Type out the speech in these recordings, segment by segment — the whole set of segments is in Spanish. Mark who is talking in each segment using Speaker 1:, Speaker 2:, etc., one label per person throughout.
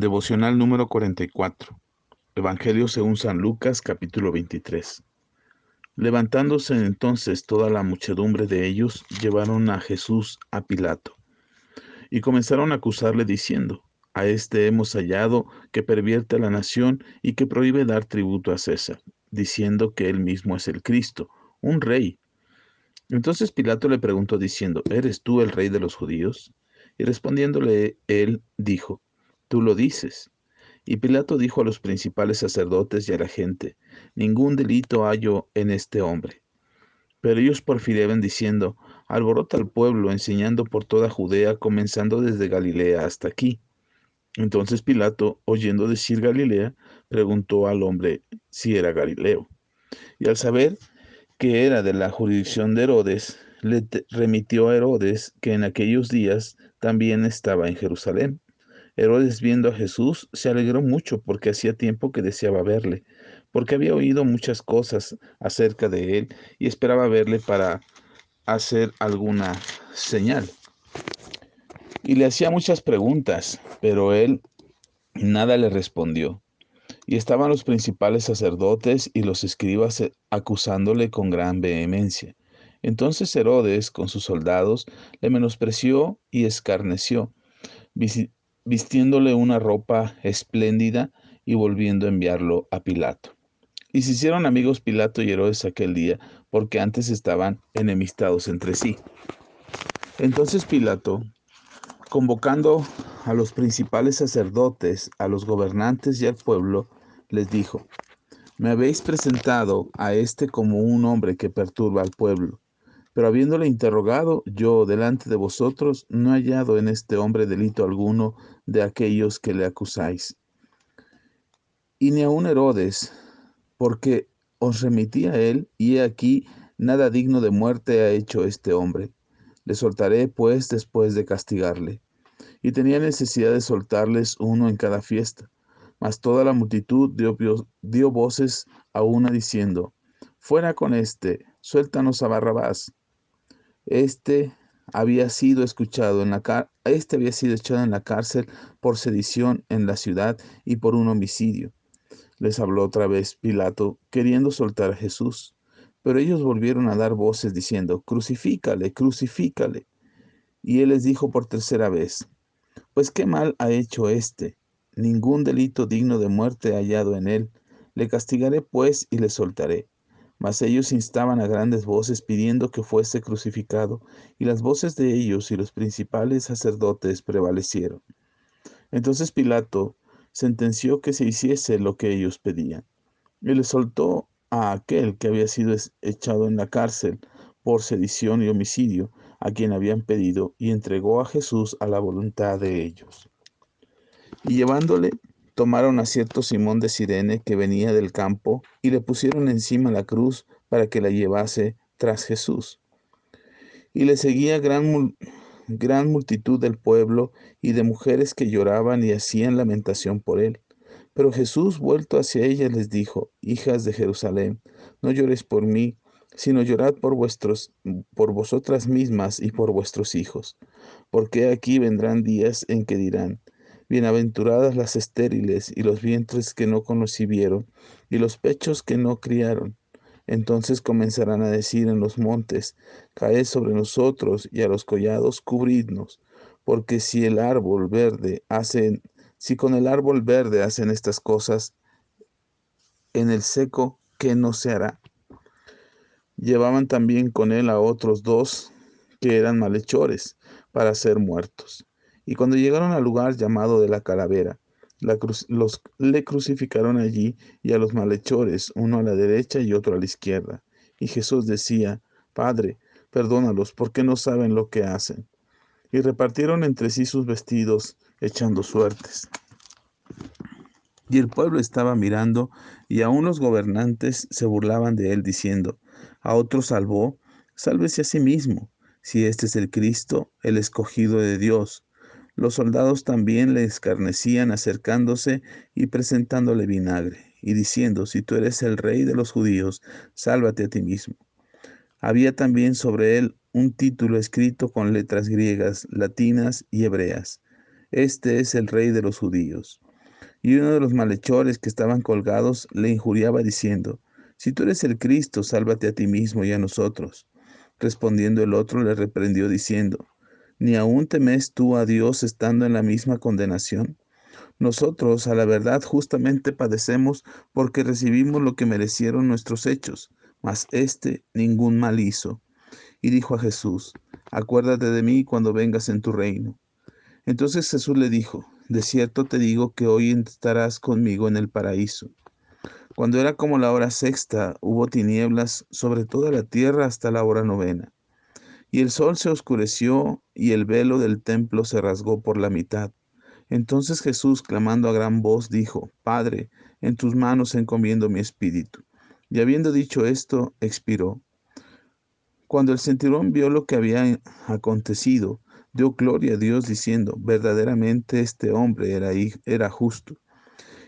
Speaker 1: Devocional número 44. Evangelio según San Lucas capítulo 23. Levantándose entonces toda la muchedumbre de ellos, llevaron a Jesús a Pilato y comenzaron a acusarle diciendo, a este hemos hallado que pervierte a la nación y que prohíbe dar tributo a César, diciendo que él mismo es el Cristo, un rey. Entonces Pilato le preguntó diciendo, ¿eres tú el rey de los judíos? Y respondiéndole él dijo, tú lo dices. Y Pilato dijo a los principales sacerdotes y a la gente, ningún delito hallo en este hombre. Pero ellos porfiriaban diciendo, alborota al pueblo, enseñando por toda Judea, comenzando desde Galilea hasta aquí. Entonces Pilato, oyendo decir Galilea, preguntó al hombre si era Galileo. Y al saber que era de la jurisdicción de Herodes, le remitió a Herodes, que en aquellos días también estaba en Jerusalén. Herodes viendo a Jesús se alegró mucho porque hacía tiempo que deseaba verle, porque había oído muchas cosas acerca de él y esperaba verle para hacer alguna señal. Y le hacía muchas preguntas, pero él nada le respondió. Y estaban los principales sacerdotes y los escribas acusándole con gran vehemencia. Entonces Herodes, con sus soldados, le menospreció y escarneció, vistiéndole una ropa espléndida y volviendo a enviarlo a Pilato. Y se hicieron amigos Pilato y Herodes aquel día, porque antes estaban enemistados entre sí. Entonces Pilato, convocando a los principales sacerdotes, a los gobernantes y al pueblo, les dijo, me habéis presentado a este como un hombre que perturba al pueblo pero habiéndole interrogado yo delante de vosotros, no he hallado en este hombre delito alguno de aquellos que le acusáis. Y ni aun Herodes, porque os remití a él, y he aquí, nada digno de muerte ha hecho este hombre. Le soltaré, pues, después de castigarle. Y tenía necesidad de soltarles uno en cada fiesta. Mas toda la multitud dio, dio voces a una diciendo, Fuera con éste, suéltanos a Barrabás este había sido escuchado en la este había sido echado en la cárcel por sedición en la ciudad y por un homicidio. Les habló otra vez Pilato, queriendo soltar a Jesús. Pero ellos volvieron a dar voces diciendo, crucifícale, crucifícale. Y él les dijo por tercera vez, pues qué mal ha hecho éste. Ningún delito digno de muerte ha hallado en él. Le castigaré pues y le soltaré. Mas ellos instaban a grandes voces pidiendo que fuese crucificado, y las voces de ellos y los principales sacerdotes prevalecieron. Entonces Pilato sentenció que se hiciese lo que ellos pedían, y le soltó a aquel que había sido echado en la cárcel por sedición y homicidio, a quien habían pedido, y entregó a Jesús a la voluntad de ellos. Y llevándole tomaron a cierto Simón de Sirene que venía del campo y le pusieron encima la cruz para que la llevase tras Jesús. Y le seguía gran, gran multitud del pueblo y de mujeres que lloraban y hacían lamentación por él. Pero Jesús, vuelto hacia ellas, les dijo, Hijas de Jerusalén, no llores por mí, sino llorad por vuestros, por vosotras mismas y por vuestros hijos, porque aquí vendrán días en que dirán, Bienaventuradas las estériles y los vientres que no conocieron y los pechos que no criaron. Entonces comenzarán a decir en los montes, caed sobre nosotros y a los collados cubridnos, porque si el árbol verde hacen, si con el árbol verde hacen estas cosas, en el seco, ¿qué no se hará? Llevaban también con él a otros dos que eran malhechores para ser muertos. Y cuando llegaron al lugar llamado de la calavera, los, le crucificaron allí y a los malhechores, uno a la derecha y otro a la izquierda. Y Jesús decía, Padre, perdónalos porque no saben lo que hacen. Y repartieron entre sí sus vestidos, echando suertes. Y el pueblo estaba mirando, y aun los gobernantes se burlaban de él, diciendo, a otro salvó, sálvese a sí mismo, si este es el Cristo, el escogido de Dios. Los soldados también le escarnecían acercándose y presentándole vinagre, y diciendo, si tú eres el rey de los judíos, sálvate a ti mismo. Había también sobre él un título escrito con letras griegas, latinas y hebreas. Este es el rey de los judíos. Y uno de los malhechores que estaban colgados le injuriaba diciendo, Si tú eres el Cristo, sálvate a ti mismo y a nosotros. Respondiendo el otro le reprendió diciendo, ¿Ni aún temes tú a Dios estando en la misma condenación? Nosotros, a la verdad, justamente padecemos porque recibimos lo que merecieron nuestros hechos, mas éste ningún mal hizo. Y dijo a Jesús, acuérdate de mí cuando vengas en tu reino. Entonces Jesús le dijo, de cierto te digo que hoy estarás conmigo en el paraíso. Cuando era como la hora sexta, hubo tinieblas sobre toda la tierra hasta la hora novena. Y el sol se oscureció y el velo del templo se rasgó por la mitad. Entonces Jesús, clamando a gran voz, dijo, Padre, en tus manos encomiendo mi espíritu. Y habiendo dicho esto, expiró. Cuando el centurión vio lo que había acontecido, dio gloria a Dios diciendo, verdaderamente este hombre era, era justo.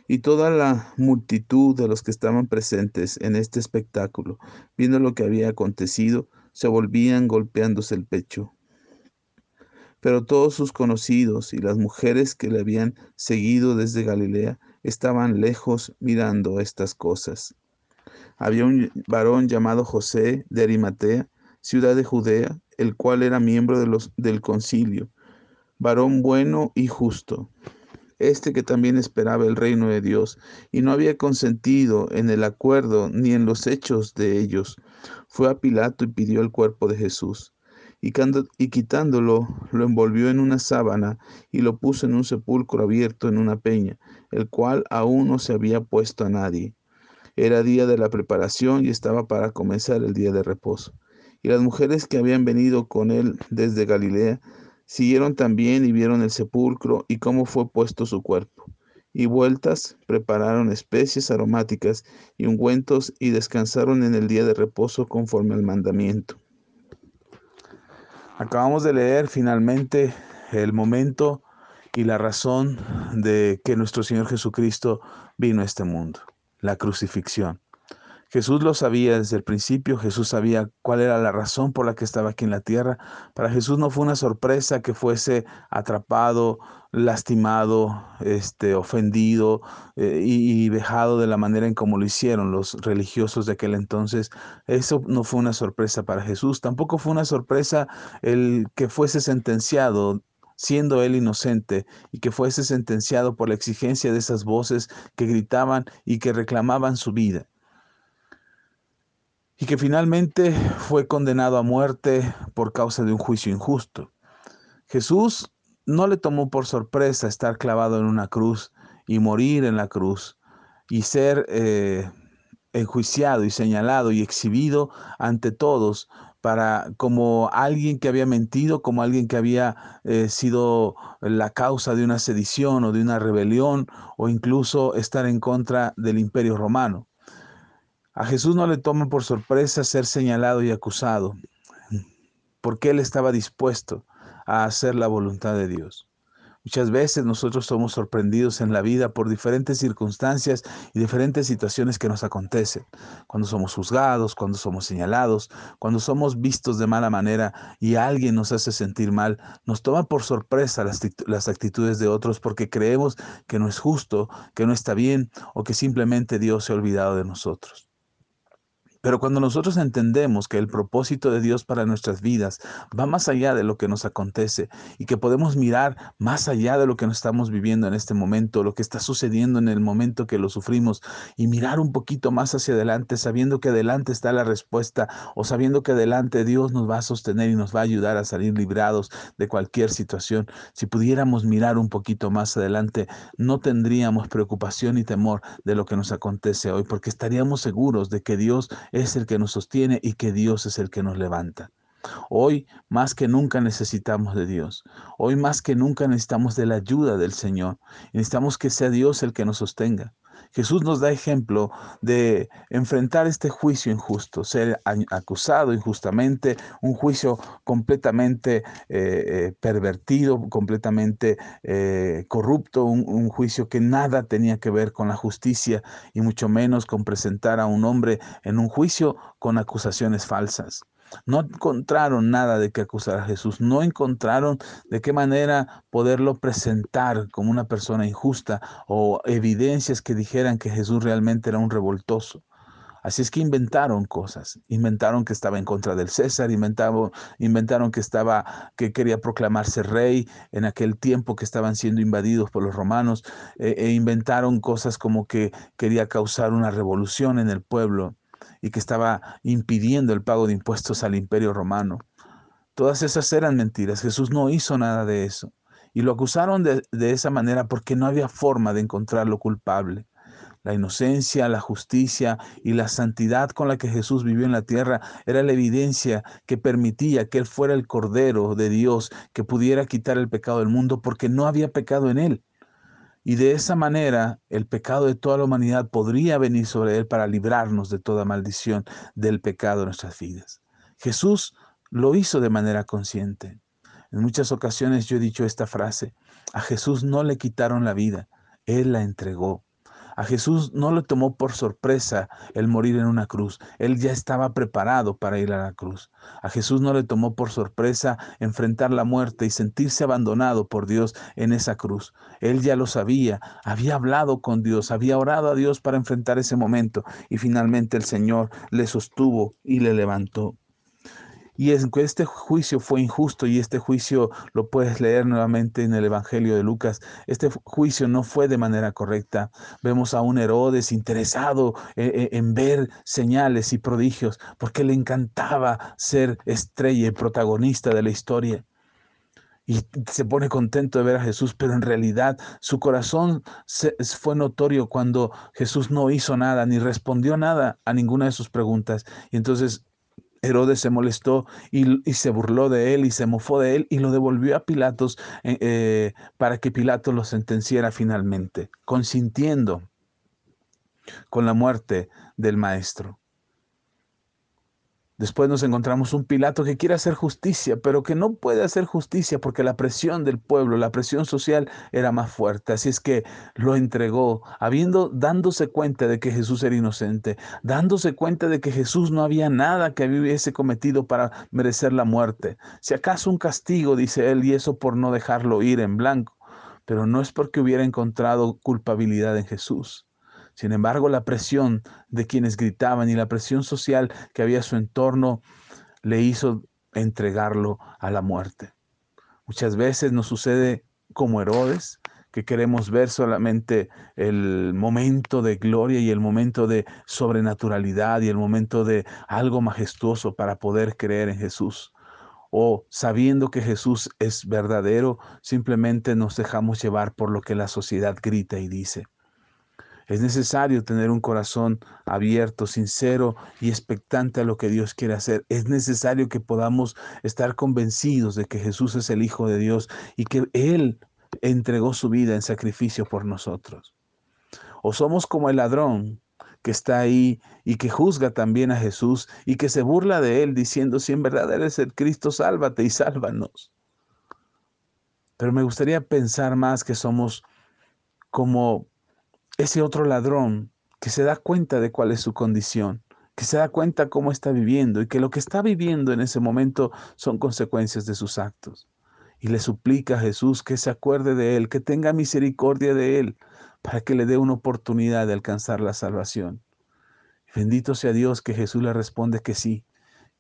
Speaker 1: Y toda la multitud de los que estaban presentes en este espectáculo, viendo lo que había acontecido, se volvían golpeándose el pecho. Pero todos sus conocidos y las mujeres que le habían seguido desde Galilea estaban lejos mirando estas cosas. Había un varón llamado José de Arimatea, ciudad de Judea, el cual era miembro del concilio, varón bueno y justo, este que también esperaba el reino de Dios, y no había consentido en el acuerdo ni en los hechos de ellos, fue a Pilato y pidió el cuerpo de Jesús y, quitándolo, lo envolvió en una sábana y lo puso en un sepulcro abierto en una peña, el cual aún no se había puesto a nadie. Era día de la preparación y estaba para comenzar el día de reposo. Y las mujeres que habían venido con él desde Galilea siguieron también y vieron el sepulcro y cómo fue puesto su cuerpo. Y vueltas prepararon especies aromáticas y ungüentos y descansaron en el día de reposo conforme al mandamiento. Acabamos de leer finalmente el momento y la razón de que nuestro Señor Jesucristo vino a este mundo, la crucifixión. Jesús lo sabía desde el principio, Jesús sabía cuál era la razón por la que estaba aquí en la tierra. Para Jesús no fue una sorpresa que fuese atrapado, lastimado, este, ofendido eh, y, y, vejado de la manera en como lo hicieron los religiosos de aquel entonces. Eso no fue una sorpresa para Jesús. Tampoco fue una sorpresa el que fuese sentenciado siendo él inocente, y que fuese sentenciado por la exigencia de esas voces que gritaban y que reclamaban su vida y que finalmente fue condenado a muerte por causa de un juicio injusto. Jesús no le tomó por sorpresa estar clavado en una cruz y morir en la cruz y ser eh, enjuiciado y señalado y exhibido ante todos para como alguien que había mentido, como alguien que había eh, sido la causa de una sedición o de una rebelión o incluso estar en contra del imperio romano. A Jesús no le toma por sorpresa ser señalado y acusado, porque Él estaba dispuesto a hacer la voluntad de Dios. Muchas veces nosotros somos sorprendidos en la vida por diferentes circunstancias y diferentes situaciones que nos acontecen. Cuando somos juzgados, cuando somos señalados, cuando somos vistos de mala manera y alguien nos hace sentir mal, nos toma por sorpresa las, las actitudes de otros porque creemos que no es justo, que no está bien o que simplemente Dios se ha olvidado de nosotros. Pero cuando nosotros entendemos que el propósito de Dios para nuestras vidas va más allá de lo que nos acontece y que podemos mirar más allá de lo que nos estamos viviendo en este momento, lo que está sucediendo en el momento que lo sufrimos y mirar un poquito más hacia adelante sabiendo que adelante está la respuesta o sabiendo que adelante Dios nos va a sostener y nos va a ayudar a salir librados de cualquier situación. Si pudiéramos mirar un poquito más adelante, no tendríamos preocupación y temor de lo que nos acontece hoy porque estaríamos seguros de que Dios es el que nos sostiene y que Dios es el que nos levanta. Hoy más que nunca necesitamos de Dios. Hoy más que nunca necesitamos de la ayuda del Señor. Necesitamos que sea Dios el que nos sostenga. Jesús nos da ejemplo de enfrentar este juicio injusto, ser acusado injustamente, un juicio completamente eh, eh, pervertido, completamente eh, corrupto, un, un juicio que nada tenía que ver con la justicia y mucho menos con presentar a un hombre en un juicio con acusaciones falsas. No encontraron nada de qué acusar a Jesús, no encontraron de qué manera poderlo presentar como una persona injusta o evidencias que dijeran que Jesús realmente era un revoltoso. Así es que inventaron cosas, inventaron que estaba en contra del César, inventaron, inventaron que estaba, que quería proclamarse rey en aquel tiempo que estaban siendo invadidos por los romanos, e, e inventaron cosas como que quería causar una revolución en el pueblo y que estaba impidiendo el pago de impuestos al imperio romano. Todas esas eran mentiras. Jesús no hizo nada de eso. Y lo acusaron de, de esa manera porque no había forma de encontrarlo culpable. La inocencia, la justicia y la santidad con la que Jesús vivió en la tierra era la evidencia que permitía que Él fuera el Cordero de Dios que pudiera quitar el pecado del mundo porque no había pecado en Él. Y de esa manera el pecado de toda la humanidad podría venir sobre Él para librarnos de toda maldición del pecado de nuestras vidas. Jesús lo hizo de manera consciente. En muchas ocasiones yo he dicho esta frase, a Jesús no le quitaron la vida, Él la entregó. A Jesús no le tomó por sorpresa el morir en una cruz. Él ya estaba preparado para ir a la cruz. A Jesús no le tomó por sorpresa enfrentar la muerte y sentirse abandonado por Dios en esa cruz. Él ya lo sabía, había hablado con Dios, había orado a Dios para enfrentar ese momento y finalmente el Señor le sostuvo y le levantó. Y este juicio fue injusto y este juicio lo puedes leer nuevamente en el Evangelio de Lucas. Este juicio no fue de manera correcta. Vemos a un Herodes interesado eh, eh, en, ver señales y prodigios porque le encantaba ser estrella y protagonista de la historia y se pone contento de ver a Jesús, pero en realidad su corazón fue notorio cuando Jesús no hizo nada ni respondió nada a ninguna de sus preguntas. Y entonces Herodes se molestó y, se burló de él y se mofó de él y lo devolvió a Pilatos eh, eh, para que Pilatos lo sentenciara finalmente, consintiendo con la muerte del maestro. Después nos encontramos un Pilato que quiere hacer justicia, pero que no puede hacer justicia porque la presión del pueblo, la presión social era más fuerte. Así es que lo entregó, habiendo dándose cuenta de que Jesús era inocente, dándose cuenta de que Jesús no había nada que hubiese cometido para merecer la muerte. Si acaso un castigo, dice él, y eso por no dejarlo ir en blanco, pero no es porque hubiera encontrado culpabilidad en Jesús. Sin embargo, la presión de quienes gritaban y la presión social que había a su entorno le hizo entregarlo a la muerte. Muchas veces nos sucede como Herodes, que queremos ver solamente el momento de gloria y el momento de sobrenaturalidad y el momento de algo majestuoso para poder creer en Jesús. O sabiendo que Jesús es verdadero, simplemente nos dejamos llevar por lo que la sociedad grita y dice. Es necesario tener un corazón abierto, sincero y expectante a lo que Dios quiere hacer. Es necesario que podamos estar convencidos de que Jesús es el Hijo de Dios y que Él entregó su vida en sacrificio por nosotros. O somos como el ladrón que está ahí y que juzga también a Jesús y que se burla de él diciendo, si en verdad eres el Cristo, sálvate y sálvanos. Pero me gustaría pensar más que somos como ese otro ladrón que se da cuenta de cuál es su condición, que se da cuenta cómo está viviendo y que lo que está viviendo en ese momento son consecuencias de sus actos. Y le suplica a Jesús que se acuerde de él, que tenga misericordia de él, para que le dé una oportunidad de alcanzar la salvación. Bendito sea Dios que Jesús le responde que sí,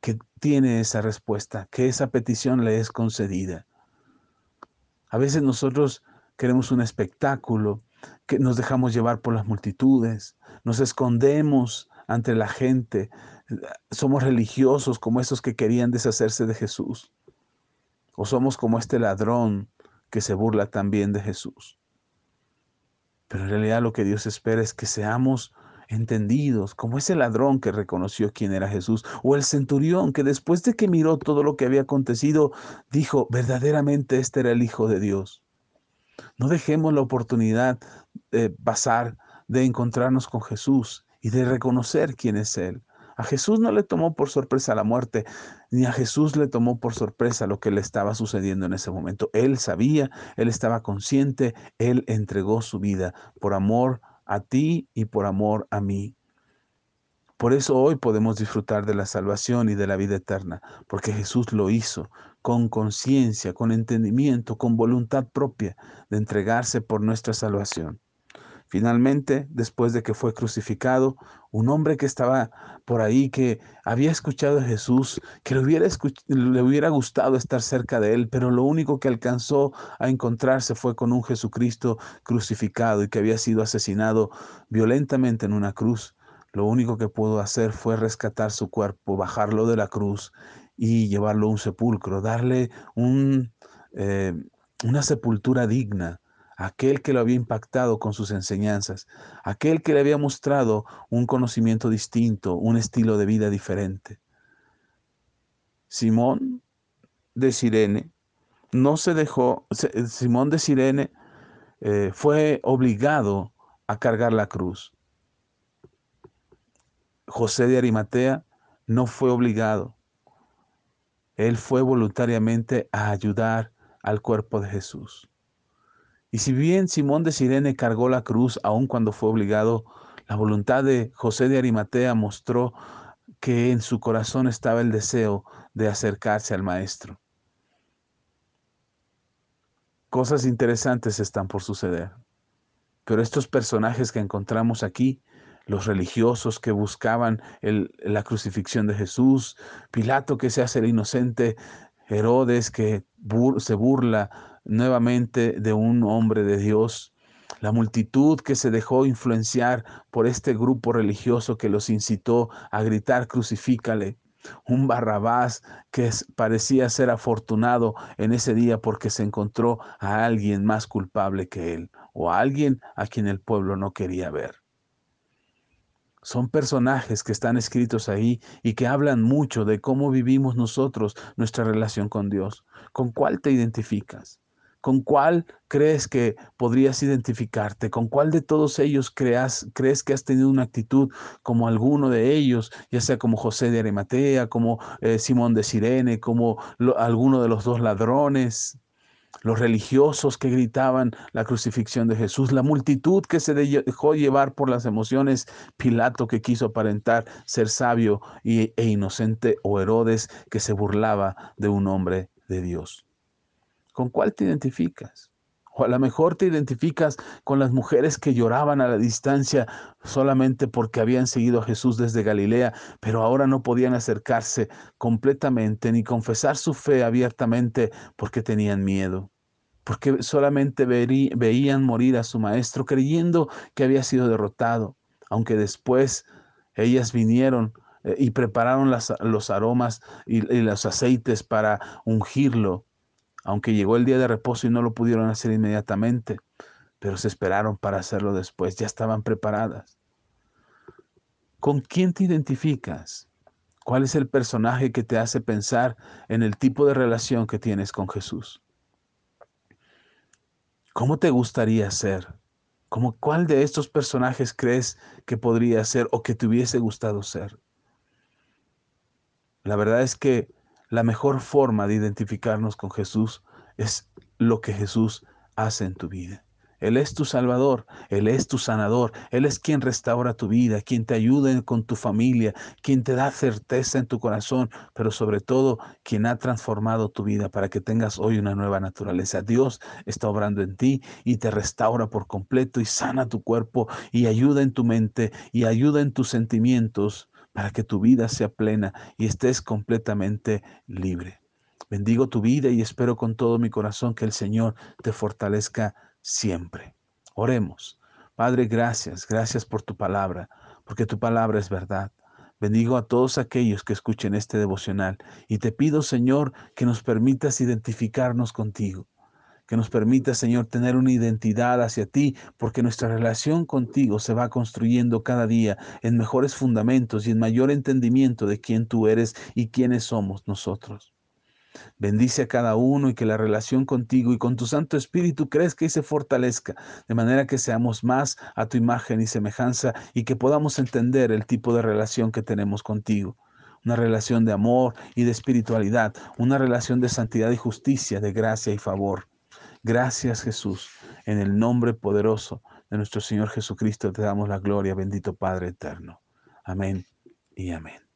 Speaker 1: que tiene esa respuesta, que esa petición le es concedida. A veces nosotros queremos un espectáculo, que nos dejamos llevar por las multitudes, nos escondemos ante la gente, somos religiosos como esos que querían deshacerse de Jesús, o somos como este ladrón que se burla también de Jesús. Pero en realidad lo que Dios espera es que seamos entendidos, como ese ladrón que reconoció quién era Jesús, o el centurión que después de que miró todo lo que había acontecido, dijo, verdaderamente este era el Hijo de Dios. No dejemos la oportunidad de pasar de encontrarnos con Jesús y de reconocer quién es Él. A Jesús no le tomó por sorpresa la muerte, ni a Jesús le tomó por sorpresa lo que le estaba sucediendo en ese momento. Él sabía, él estaba consciente, él entregó su vida por amor a ti y por amor a mí. Por eso hoy podemos disfrutar de la salvación y de la vida eterna, porque Jesús lo hizo con conciencia, con entendimiento, con voluntad propia de entregarse por nuestra salvación. Finalmente, después de que fue crucificado, un hombre que estaba por ahí, que había escuchado a Jesús, que le hubiera, le hubiera gustado estar cerca de él, pero lo único que alcanzó a encontrarse fue con un Jesucristo crucificado y que había sido asesinado violentamente en una cruz. Lo único que pudo hacer fue rescatar su cuerpo, bajarlo de la cruz y llevarlo a un sepulcro, darle eh, una sepultura digna aquel que lo había impactado con sus enseñanzas, aquel que le había mostrado un conocimiento distinto, un estilo de vida diferente. Simón de Sirene no se dejó, Simón de Sirene eh, fue obligado a cargar la cruz. José de Arimatea no fue obligado. Él fue voluntariamente a ayudar al cuerpo de Jesús. Y si bien Simón de Sirene cargó la cruz aun cuando fue obligado, la voluntad de José de Arimatea mostró que en su corazón estaba el deseo de acercarse al Maestro. Cosas interesantes están por suceder. Pero estos personajes que encontramos aquí, los religiosos que buscaban la crucifixión de Jesús, Pilato que se hace el inocente, Herodes que se burla nuevamente de un hombre de Dios. La multitud que se dejó influenciar por este grupo religioso que los incitó a gritar crucifícale. Un Barrabás que parecía ser afortunado en ese día porque se encontró a alguien más culpable que él o a alguien a quien el pueblo no quería ver. Son personajes que están escritos ahí y que hablan mucho de cómo vivimos nosotros nuestra relación con Dios. ¿Con cuál te identificas? ¿Con cuál crees que podrías identificarte? ¿Con cuál de todos ellos creas, crees que has tenido una actitud como alguno de ellos, ya sea como José de Arimatea, como eh, Simón de Sirene, como alguno de los dos ladrones? Los religiosos que gritaban la crucifixión de Jesús, la multitud que se dejó llevar por las emociones, Pilato que quiso aparentar ser sabio e inocente, o Herodes que se burlaba de un hombre de Dios. ¿Con cuál te identificas? O a lo mejor te identificas con las mujeres que lloraban a la distancia solamente porque habían seguido a Jesús desde Galilea, pero ahora no podían acercarse completamente ni confesar su fe abiertamente porque tenían miedo, porque solamente veían morir a su maestro creyendo que había sido derrotado, aunque después ellas vinieron eh, y prepararon los aromas y los aceites para ungirlo aunque llegó el día de reposo y no lo pudieron hacer inmediatamente, pero se esperaron para hacerlo después, ya estaban preparadas. ¿Con quién te identificas? ¿Cuál es el personaje que te hace pensar en el tipo de relación que tienes con Jesús? ¿Cómo te gustaría ser? ¿Cómo, ¿Cuál de estos personajes crees que podría ser o que te hubiese gustado ser? La verdad es que la mejor forma de identificarnos con Jesús es lo que Jesús hace en tu vida. Él es tu salvador, Él es tu sanador, Él es quien restaura tu vida, quien te ayuda con tu familia, quien te da certeza en tu corazón, pero sobre todo quien ha transformado tu vida para que tengas hoy una nueva naturaleza. Dios está obrando en ti y te restaura por completo y sana tu cuerpo y ayuda en tu mente y ayuda en tus sentimientos para que tu vida sea plena y estés completamente libre. Bendigo tu vida y espero con todo mi corazón que el Señor te fortalezca siempre. Oremos. Padre, gracias, gracias por tu palabra, porque tu palabra es verdad. Bendigo a todos aquellos que escuchen este devocional y te pido, Señor, que nos permitas identificarnos contigo que nos permita, Señor, tener una identidad hacia ti, porque nuestra relación contigo se va construyendo cada día en mejores fundamentos y en mayor entendimiento de quién tú eres y quiénes somos nosotros. Bendice a cada uno y que la relación contigo y con tu Santo Espíritu crezca y se fortalezca, de manera que seamos más a tu imagen y semejanza y que podamos entender el tipo de relación que tenemos contigo. Una relación de amor y de espiritualidad, una relación de santidad y justicia, de gracia y favor. Gracias Jesús. En el nombre poderoso de nuestro Señor Jesucristo te damos la gloria, bendito Padre eterno. Amén y amén.